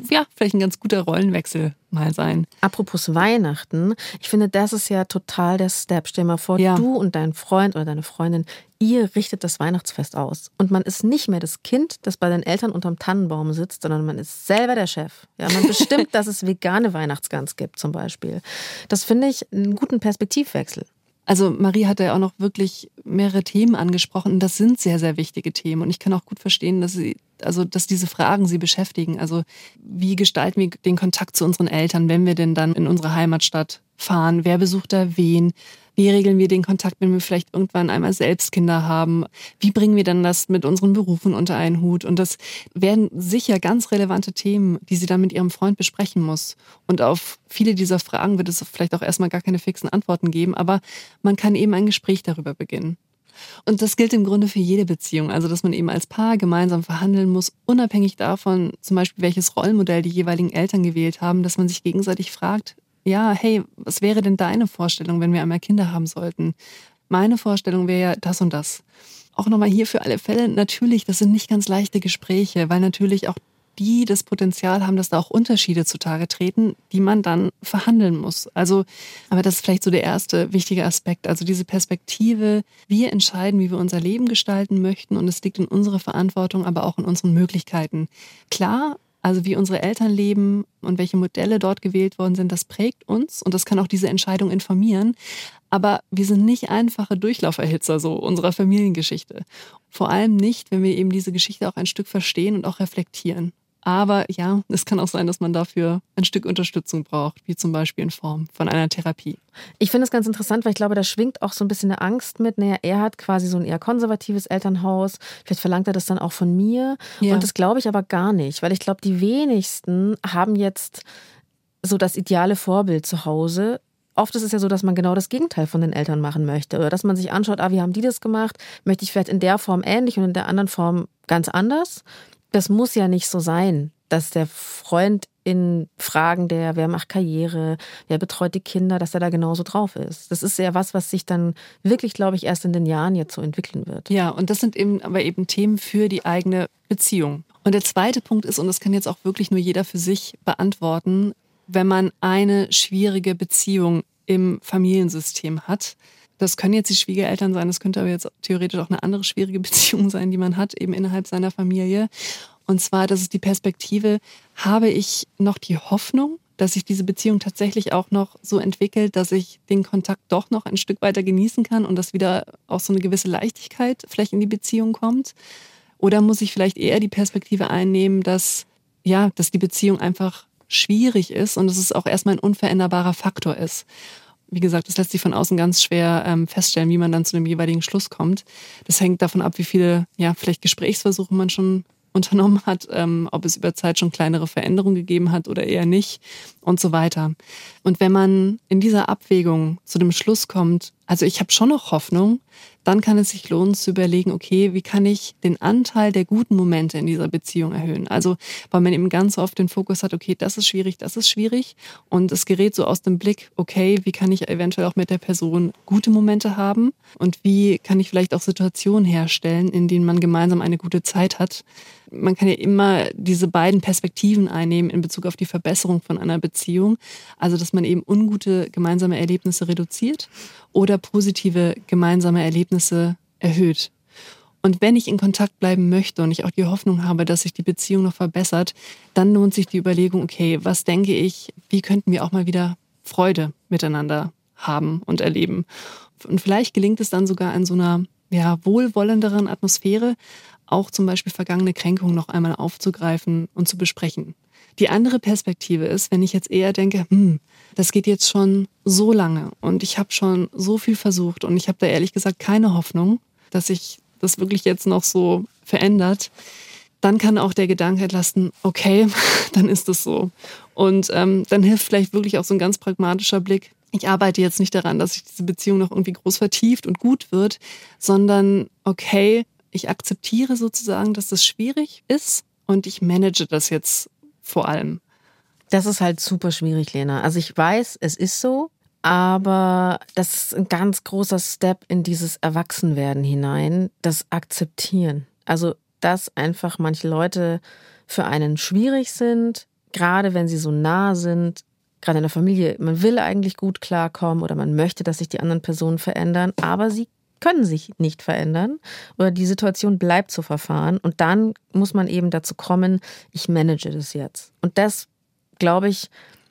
ja, vielleicht ein ganz guter Rollenwechsel mal sein. Apropos Weihnachten, ich finde, das ist ja total der Step. Stell dir mal vor, ja. du und dein Freund oder deine Freundin, ihr richtet das Weihnachtsfest aus. Und man ist nicht mehr das Kind, das bei den Eltern unterm Tannenbaum sitzt, sondern man ist selber der Chef. Ja, man bestimmt, <laughs> dass es vegane Weihnachtsgans gibt, zum Beispiel. Das finde ich einen guten Perspektivwechsel. Also Marie hat ja auch noch wirklich mehrere Themen angesprochen das sind sehr, sehr wichtige Themen. Und ich kann auch gut verstehen, dass sie, also dass diese Fragen sie beschäftigen. Also wie gestalten wir den Kontakt zu unseren Eltern, wenn wir denn dann in unsere Heimatstadt fahren? Wer besucht da wen? Wie regeln wir den Kontakt, wenn wir vielleicht irgendwann einmal selbst Kinder haben? Wie bringen wir dann das mit unseren Berufen unter einen Hut? Und das werden sicher ganz relevante Themen, die sie dann mit ihrem Freund besprechen muss. Und auf viele dieser Fragen wird es vielleicht auch erstmal gar keine fixen Antworten geben, aber man kann eben ein Gespräch darüber beginnen. Und das gilt im Grunde für jede Beziehung. Also, dass man eben als Paar gemeinsam verhandeln muss, unabhängig davon, zum Beispiel, welches Rollenmodell die jeweiligen Eltern gewählt haben, dass man sich gegenseitig fragt, ja, hey, was wäre denn deine Vorstellung, wenn wir einmal Kinder haben sollten? Meine Vorstellung wäre ja das und das. Auch nochmal hier für alle Fälle, natürlich, das sind nicht ganz leichte Gespräche, weil natürlich auch die das Potenzial haben, dass da auch Unterschiede zutage treten, die man dann verhandeln muss. Also, aber das ist vielleicht so der erste wichtige Aspekt. Also diese Perspektive, wir entscheiden, wie wir unser Leben gestalten möchten und es liegt in unserer Verantwortung, aber auch in unseren Möglichkeiten. Klar, also wie unsere Eltern leben und welche Modelle dort gewählt worden sind, das prägt uns und das kann auch diese Entscheidung informieren. Aber wir sind nicht einfache Durchlauferhitzer so unserer Familiengeschichte. Vor allem nicht, wenn wir eben diese Geschichte auch ein Stück verstehen und auch reflektieren. Aber ja, es kann auch sein, dass man dafür ein Stück Unterstützung braucht, wie zum Beispiel in Form von einer Therapie. Ich finde es ganz interessant, weil ich glaube, da schwingt auch so ein bisschen eine Angst mit. Naja, er hat quasi so ein eher konservatives Elternhaus. Vielleicht verlangt er das dann auch von mir. Ja. Und das glaube ich aber gar nicht, weil ich glaube, die wenigsten haben jetzt so das ideale Vorbild zu Hause, oft ist es ja so, dass man genau das Gegenteil von den Eltern machen möchte. Oder dass man sich anschaut, ah, wie haben die das gemacht? Möchte ich vielleicht in der Form ähnlich und in der anderen Form ganz anders? Das muss ja nicht so sein, dass der Freund in Fragen der, wer macht Karriere, wer betreut die Kinder, dass er da genauso drauf ist. Das ist ja was, was sich dann wirklich, glaube ich, erst in den Jahren jetzt so entwickeln wird. Ja, und das sind eben aber eben Themen für die eigene Beziehung. Und der zweite Punkt ist, und das kann jetzt auch wirklich nur jeder für sich beantworten, wenn man eine schwierige Beziehung im Familiensystem hat, das können jetzt die Schwiegereltern sein, das könnte aber jetzt theoretisch auch eine andere schwierige <laughs> Beziehung sein, die man hat, eben innerhalb seiner Familie. Und zwar, das ist die Perspektive, habe ich noch die Hoffnung, dass sich diese Beziehung tatsächlich auch noch so entwickelt, dass ich den Kontakt doch noch ein Stück weiter genießen kann und dass wieder auch so eine gewisse Leichtigkeit vielleicht in die Beziehung kommt? Oder muss ich vielleicht eher die Perspektive einnehmen, dass, ja, dass die Beziehung einfach schwierig ist und dass es auch erstmal ein unveränderbarer Faktor ist? Wie gesagt, das lässt sich von außen ganz schwer ähm, feststellen, wie man dann zu dem jeweiligen Schluss kommt. Das hängt davon ab, wie viele, ja, vielleicht Gesprächsversuche man schon <laughs> unternommen hat, ähm, ob es über Zeit schon kleinere Veränderungen gegeben hat oder eher nicht und so weiter. Und wenn man in dieser Abwägung zu dem Schluss kommt, also ich habe schon noch Hoffnung, dann kann es sich lohnen zu überlegen, okay, wie kann ich den Anteil der guten Momente in dieser Beziehung erhöhen? Also, weil man eben ganz oft den Fokus hat, okay, das ist schwierig, das ist schwierig. Und es gerät so aus dem Blick, okay, wie kann ich eventuell auch mit der Person gute Momente haben? Und wie kann ich vielleicht auch Situationen herstellen, in denen man gemeinsam eine gute Zeit hat? Man kann ja immer diese beiden Perspektiven einnehmen in Bezug auf die Verbesserung von einer Beziehung. Also, dass man eben ungute gemeinsame Erlebnisse reduziert oder positive gemeinsame Erlebnisse erhöht. Und wenn ich in Kontakt bleiben möchte und ich auch die Hoffnung habe, dass sich die Beziehung noch verbessert, dann lohnt sich die Überlegung, okay, was denke ich, wie könnten wir auch mal wieder Freude miteinander haben und erleben. Und vielleicht gelingt es dann sogar in so einer ja, wohlwollenderen Atmosphäre, auch zum Beispiel vergangene Kränkungen noch einmal aufzugreifen und zu besprechen. Die andere Perspektive ist, wenn ich jetzt eher denke, hm, das geht jetzt schon so lange und ich habe schon so viel versucht und ich habe da ehrlich gesagt keine Hoffnung, dass sich das wirklich jetzt noch so verändert, dann kann auch der Gedanke entlasten, okay, <laughs> dann ist es so. Und ähm, dann hilft vielleicht wirklich auch so ein ganz pragmatischer Blick. Ich arbeite jetzt nicht daran, dass sich diese Beziehung noch irgendwie groß vertieft und gut wird, sondern okay, ich akzeptiere sozusagen, dass das schwierig ist und ich manage das jetzt vor allem. Das ist halt super schwierig, Lena. Also ich weiß, es ist so, aber das ist ein ganz großer Step in dieses Erwachsenwerden hinein, das Akzeptieren. Also, dass einfach manche Leute für einen schwierig sind, gerade wenn sie so nah sind, gerade in der Familie. Man will eigentlich gut klarkommen oder man möchte, dass sich die anderen Personen verändern, aber sie können sich nicht verändern oder die Situation bleibt so verfahren und dann muss man eben dazu kommen, ich manage das jetzt. Und das, glaube ich,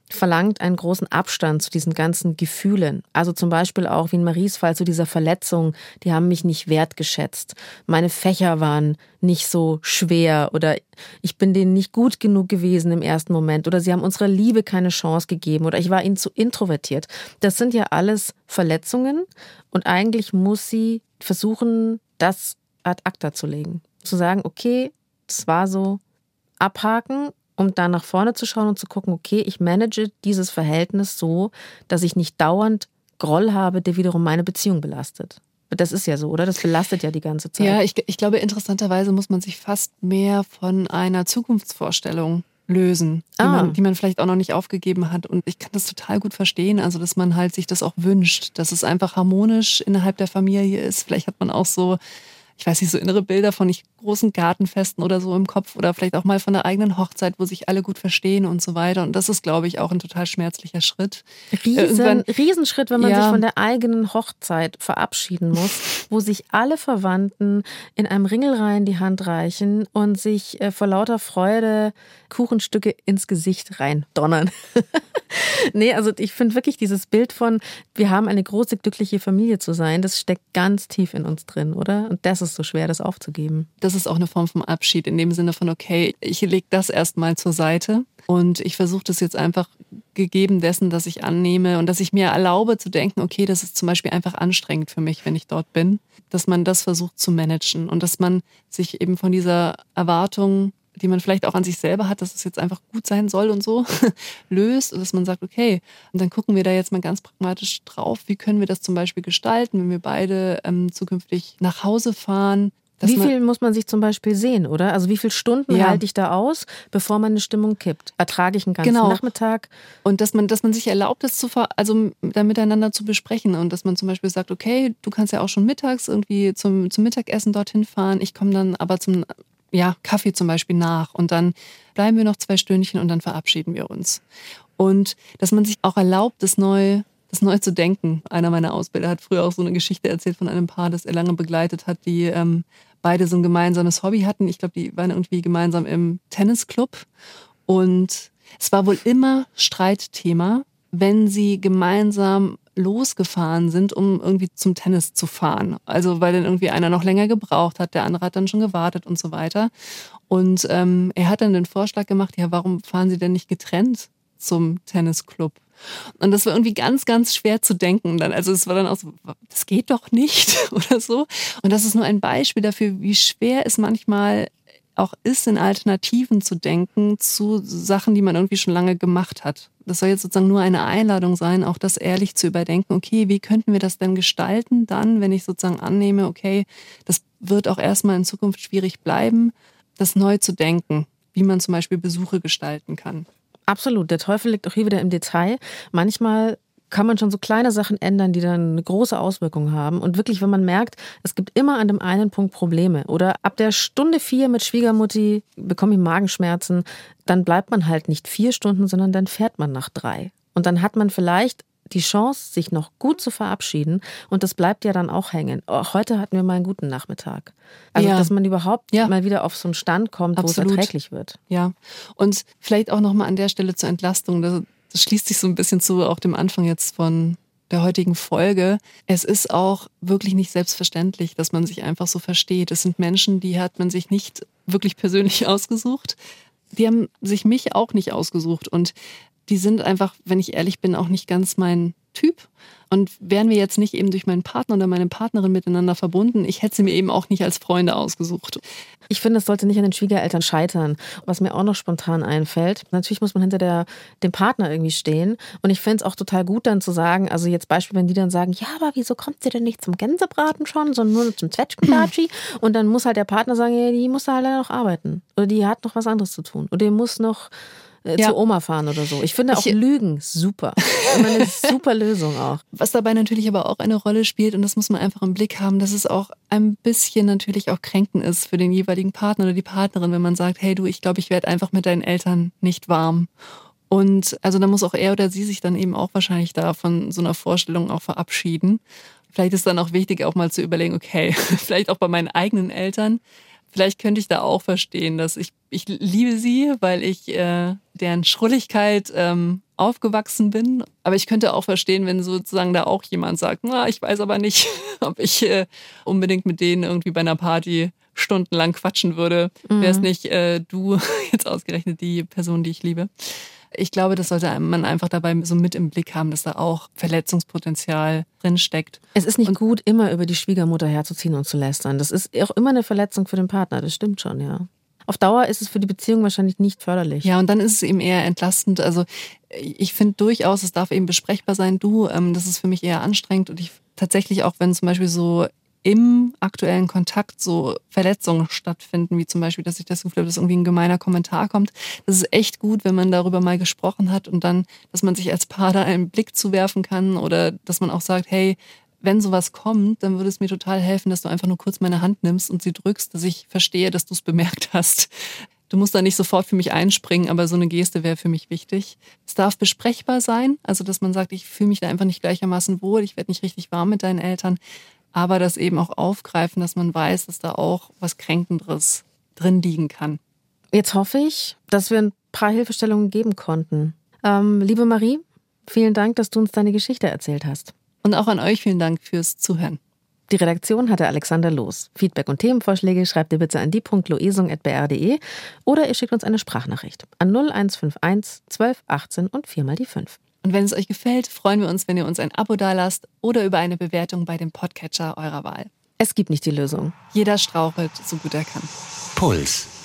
verlangt einen großen Abstand zu diesen ganzen Gefühlen. Also zum Beispiel auch wie in Maries Fall zu dieser Verletzung, die haben mich nicht wertgeschätzt. Meine Fächer waren nicht so schwer oder ich bin denen nicht gut genug gewesen im ersten Moment oder sie haben unserer Liebe keine Chance gegeben oder ich war ihnen zu introvertiert. Das sind ja alles Verletzungen und eigentlich muss sie versuchen, das ad acta zu legen. Zu sagen, okay, das war so, abhaken um dann nach vorne zu schauen und zu gucken, okay, ich manage dieses Verhältnis so, dass ich nicht dauernd Groll habe, der wiederum meine Beziehung belastet. Das ist ja so, oder? Das belastet ja die ganze Zeit. Ja, ich, ich glaube, interessanterweise muss man sich fast mehr von einer Zukunftsvorstellung lösen, die, ah. man, die man vielleicht auch noch nicht aufgegeben hat. Und ich kann das total gut verstehen, also dass man halt sich das auch wünscht, dass es einfach harmonisch innerhalb der Familie ist. Vielleicht hat man auch so ich weiß nicht, so innere Bilder von nicht großen Gartenfesten oder so im Kopf oder vielleicht auch mal von der eigenen Hochzeit, wo sich alle gut verstehen und so weiter. Und das ist, glaube ich, auch ein total schmerzlicher Schritt. Riesen, Riesenschritt, wenn man ja. sich von der eigenen Hochzeit verabschieden muss, <laughs> wo sich alle Verwandten in einem Ringelreihen die Hand reichen und sich äh, vor lauter Freude Kuchenstücke ins Gesicht rein donnern. <laughs> nee, also ich finde wirklich dieses Bild von, wir haben eine große, glückliche Familie zu sein, das steckt ganz tief in uns drin, oder? Und das ist so schwer, das aufzugeben. Das ist auch eine Form von Abschied, in dem Sinne von, okay, ich lege das erstmal zur Seite und ich versuche das jetzt einfach gegeben dessen, dass ich annehme und dass ich mir erlaube zu denken, okay, das ist zum Beispiel einfach anstrengend für mich, wenn ich dort bin, dass man das versucht zu managen und dass man sich eben von dieser Erwartung die man vielleicht auch an sich selber hat, dass es jetzt einfach gut sein soll und so, <laughs> löst und dass man sagt, okay, und dann gucken wir da jetzt mal ganz pragmatisch drauf, wie können wir das zum Beispiel gestalten, wenn wir beide ähm, zukünftig nach Hause fahren, wie viel muss man sich zum Beispiel sehen, oder? Also wie viele Stunden ja. halte ich da aus, bevor meine Stimmung kippt? Ertrage ich einen ganzen genau. Nachmittag? Und dass man, dass man sich erlaubt, das zu also da miteinander zu besprechen und dass man zum Beispiel sagt, okay, du kannst ja auch schon mittags irgendwie zum, zum Mittagessen dorthin fahren, ich komme dann aber zum ja, Kaffee zum Beispiel nach und dann bleiben wir noch zwei Stündchen und dann verabschieden wir uns. Und dass man sich auch erlaubt, das neu, das neu zu denken. Einer meiner Ausbilder hat früher auch so eine Geschichte erzählt von einem Paar, das er lange begleitet hat, die ähm, beide so ein gemeinsames Hobby hatten. Ich glaube, die waren irgendwie gemeinsam im Tennisclub und es war wohl immer Streitthema, wenn sie gemeinsam losgefahren sind, um irgendwie zum Tennis zu fahren. Also weil dann irgendwie einer noch länger gebraucht hat, der andere hat dann schon gewartet und so weiter. Und ähm, er hat dann den Vorschlag gemacht, ja, warum fahren Sie denn nicht getrennt zum Tennisclub? Und das war irgendwie ganz, ganz schwer zu denken. Dann, also es war dann auch so, das geht doch nicht <laughs> oder so. Und das ist nur ein Beispiel dafür, wie schwer es manchmal auch ist, in Alternativen zu denken zu Sachen, die man irgendwie schon lange gemacht hat. Das soll jetzt sozusagen nur eine Einladung sein, auch das ehrlich zu überdenken. Okay, wie könnten wir das denn gestalten dann, wenn ich sozusagen annehme, okay, das wird auch erstmal in Zukunft schwierig bleiben, das neu zu denken, wie man zum Beispiel Besuche gestalten kann. Absolut. Der Teufel liegt auch hier wieder im Detail. Manchmal kann man schon so kleine Sachen ändern, die dann eine große Auswirkung haben. Und wirklich, wenn man merkt, es gibt immer an dem einen Punkt Probleme oder ab der Stunde vier mit Schwiegermutti bekomme ich Magenschmerzen, dann bleibt man halt nicht vier Stunden, sondern dann fährt man nach drei. Und dann hat man vielleicht die Chance, sich noch gut zu verabschieden. Und das bleibt ja dann auch hängen. Oh, heute hatten wir mal einen guten Nachmittag. Also, ja. dass man überhaupt ja. mal wieder auf so einen Stand kommt, Absolut. wo es erträglich wird. Ja. Und vielleicht auch nochmal an der Stelle zur Entlastung das schließt sich so ein bisschen zu auch dem Anfang jetzt von der heutigen Folge. Es ist auch wirklich nicht selbstverständlich, dass man sich einfach so versteht. Es sind Menschen, die hat man sich nicht wirklich persönlich <laughs> ausgesucht. die haben sich mich auch nicht ausgesucht und die sind einfach, wenn ich ehrlich bin, auch nicht ganz mein Typ. Und wären wir jetzt nicht eben durch meinen Partner oder meine Partnerin miteinander verbunden, ich hätte sie mir eben auch nicht als Freunde ausgesucht. Ich finde, es sollte nicht an den Schwiegereltern scheitern. Was mir auch noch spontan einfällt, natürlich muss man hinter der, dem Partner irgendwie stehen. Und ich finde es auch total gut, dann zu sagen, also jetzt Beispiel, wenn die dann sagen, ja, aber wieso kommt sie denn nicht zum Gänsebraten schon, sondern nur zum Zwetschgendatschi? <clears throat> Und dann muss halt der Partner sagen, ja, die muss da halt noch arbeiten. Oder die hat noch was anderes zu tun. Oder die muss noch äh, ja. zu Oma fahren oder so. Ich finde auch ich, Lügen super. Immer eine <laughs> super Lösung auch. Was dabei natürlich aber auch eine Rolle spielt, und das muss man einfach im Blick haben, dass es auch ein bisschen natürlich auch kränken ist für den jeweiligen Partner oder die Partnerin, wenn man sagt, hey du, ich glaube, ich werde einfach mit deinen Eltern nicht warm. Und also da muss auch er oder sie sich dann eben auch wahrscheinlich da von so einer Vorstellung auch verabschieden. Vielleicht ist dann auch wichtig, auch mal zu überlegen, okay, <laughs> vielleicht auch bei meinen eigenen Eltern, vielleicht könnte ich da auch verstehen, dass ich, ich liebe sie, weil ich äh, deren Schrulligkeit ähm, aufgewachsen bin. Aber ich könnte auch verstehen, wenn sozusagen da auch jemand sagt, na, ich weiß aber nicht, <laughs> ob ich äh, unbedingt mit denen irgendwie bei einer Party stundenlang quatschen würde. Mhm. Wäre es nicht äh, du <laughs> jetzt ausgerechnet die Person, die ich liebe. Ich glaube, das sollte man einfach dabei so mit im Blick haben, dass da auch Verletzungspotenzial drinsteckt. Es ist nicht und gut, immer über die Schwiegermutter herzuziehen und zu lästern. Das ist auch immer eine Verletzung für den Partner, das stimmt schon, ja. Auf Dauer ist es für die Beziehung wahrscheinlich nicht förderlich. Ja, und dann ist es eben eher entlastend. Also ich finde durchaus, es darf eben besprechbar sein. Du, ähm, das ist für mich eher anstrengend und ich tatsächlich auch, wenn zum Beispiel so im aktuellen Kontakt so Verletzungen stattfinden, wie zum Beispiel, dass ich das Gefühl habe, dass irgendwie ein gemeiner Kommentar kommt. Das ist echt gut, wenn man darüber mal gesprochen hat und dann, dass man sich als Paar da einen Blick zuwerfen kann oder dass man auch sagt, hey, wenn sowas kommt, dann würde es mir total helfen, dass du einfach nur kurz meine Hand nimmst und sie drückst, dass ich verstehe, dass du es bemerkt <laughs> hast. Du musst da nicht sofort für mich einspringen, aber so eine Geste wäre für mich wichtig. Es darf besprechbar sein, also dass man sagt, ich fühle mich da einfach nicht gleichermaßen wohl, ich werde nicht richtig warm mit deinen Eltern aber das eben auch aufgreifen, dass man weiß, dass da auch was Kränkenderes drin liegen kann. Jetzt hoffe ich, dass wir ein paar Hilfestellungen geben konnten. Ähm, liebe Marie, vielen Dank, dass du uns deine Geschichte erzählt hast. Und auch an euch vielen Dank fürs Zuhören. Die Redaktion hatte Alexander Los. Feedback und Themenvorschläge schreibt ihr bitte an die.loesung.br.de oder ihr schickt uns eine Sprachnachricht an 0151 12 18 und 4 mal die 5. Und wenn es euch gefällt, freuen wir uns, wenn ihr uns ein Abo dalasst oder über eine Bewertung bei dem Podcatcher eurer Wahl. Es gibt nicht die Lösung. Jeder strauchelt, so gut er kann. Puls.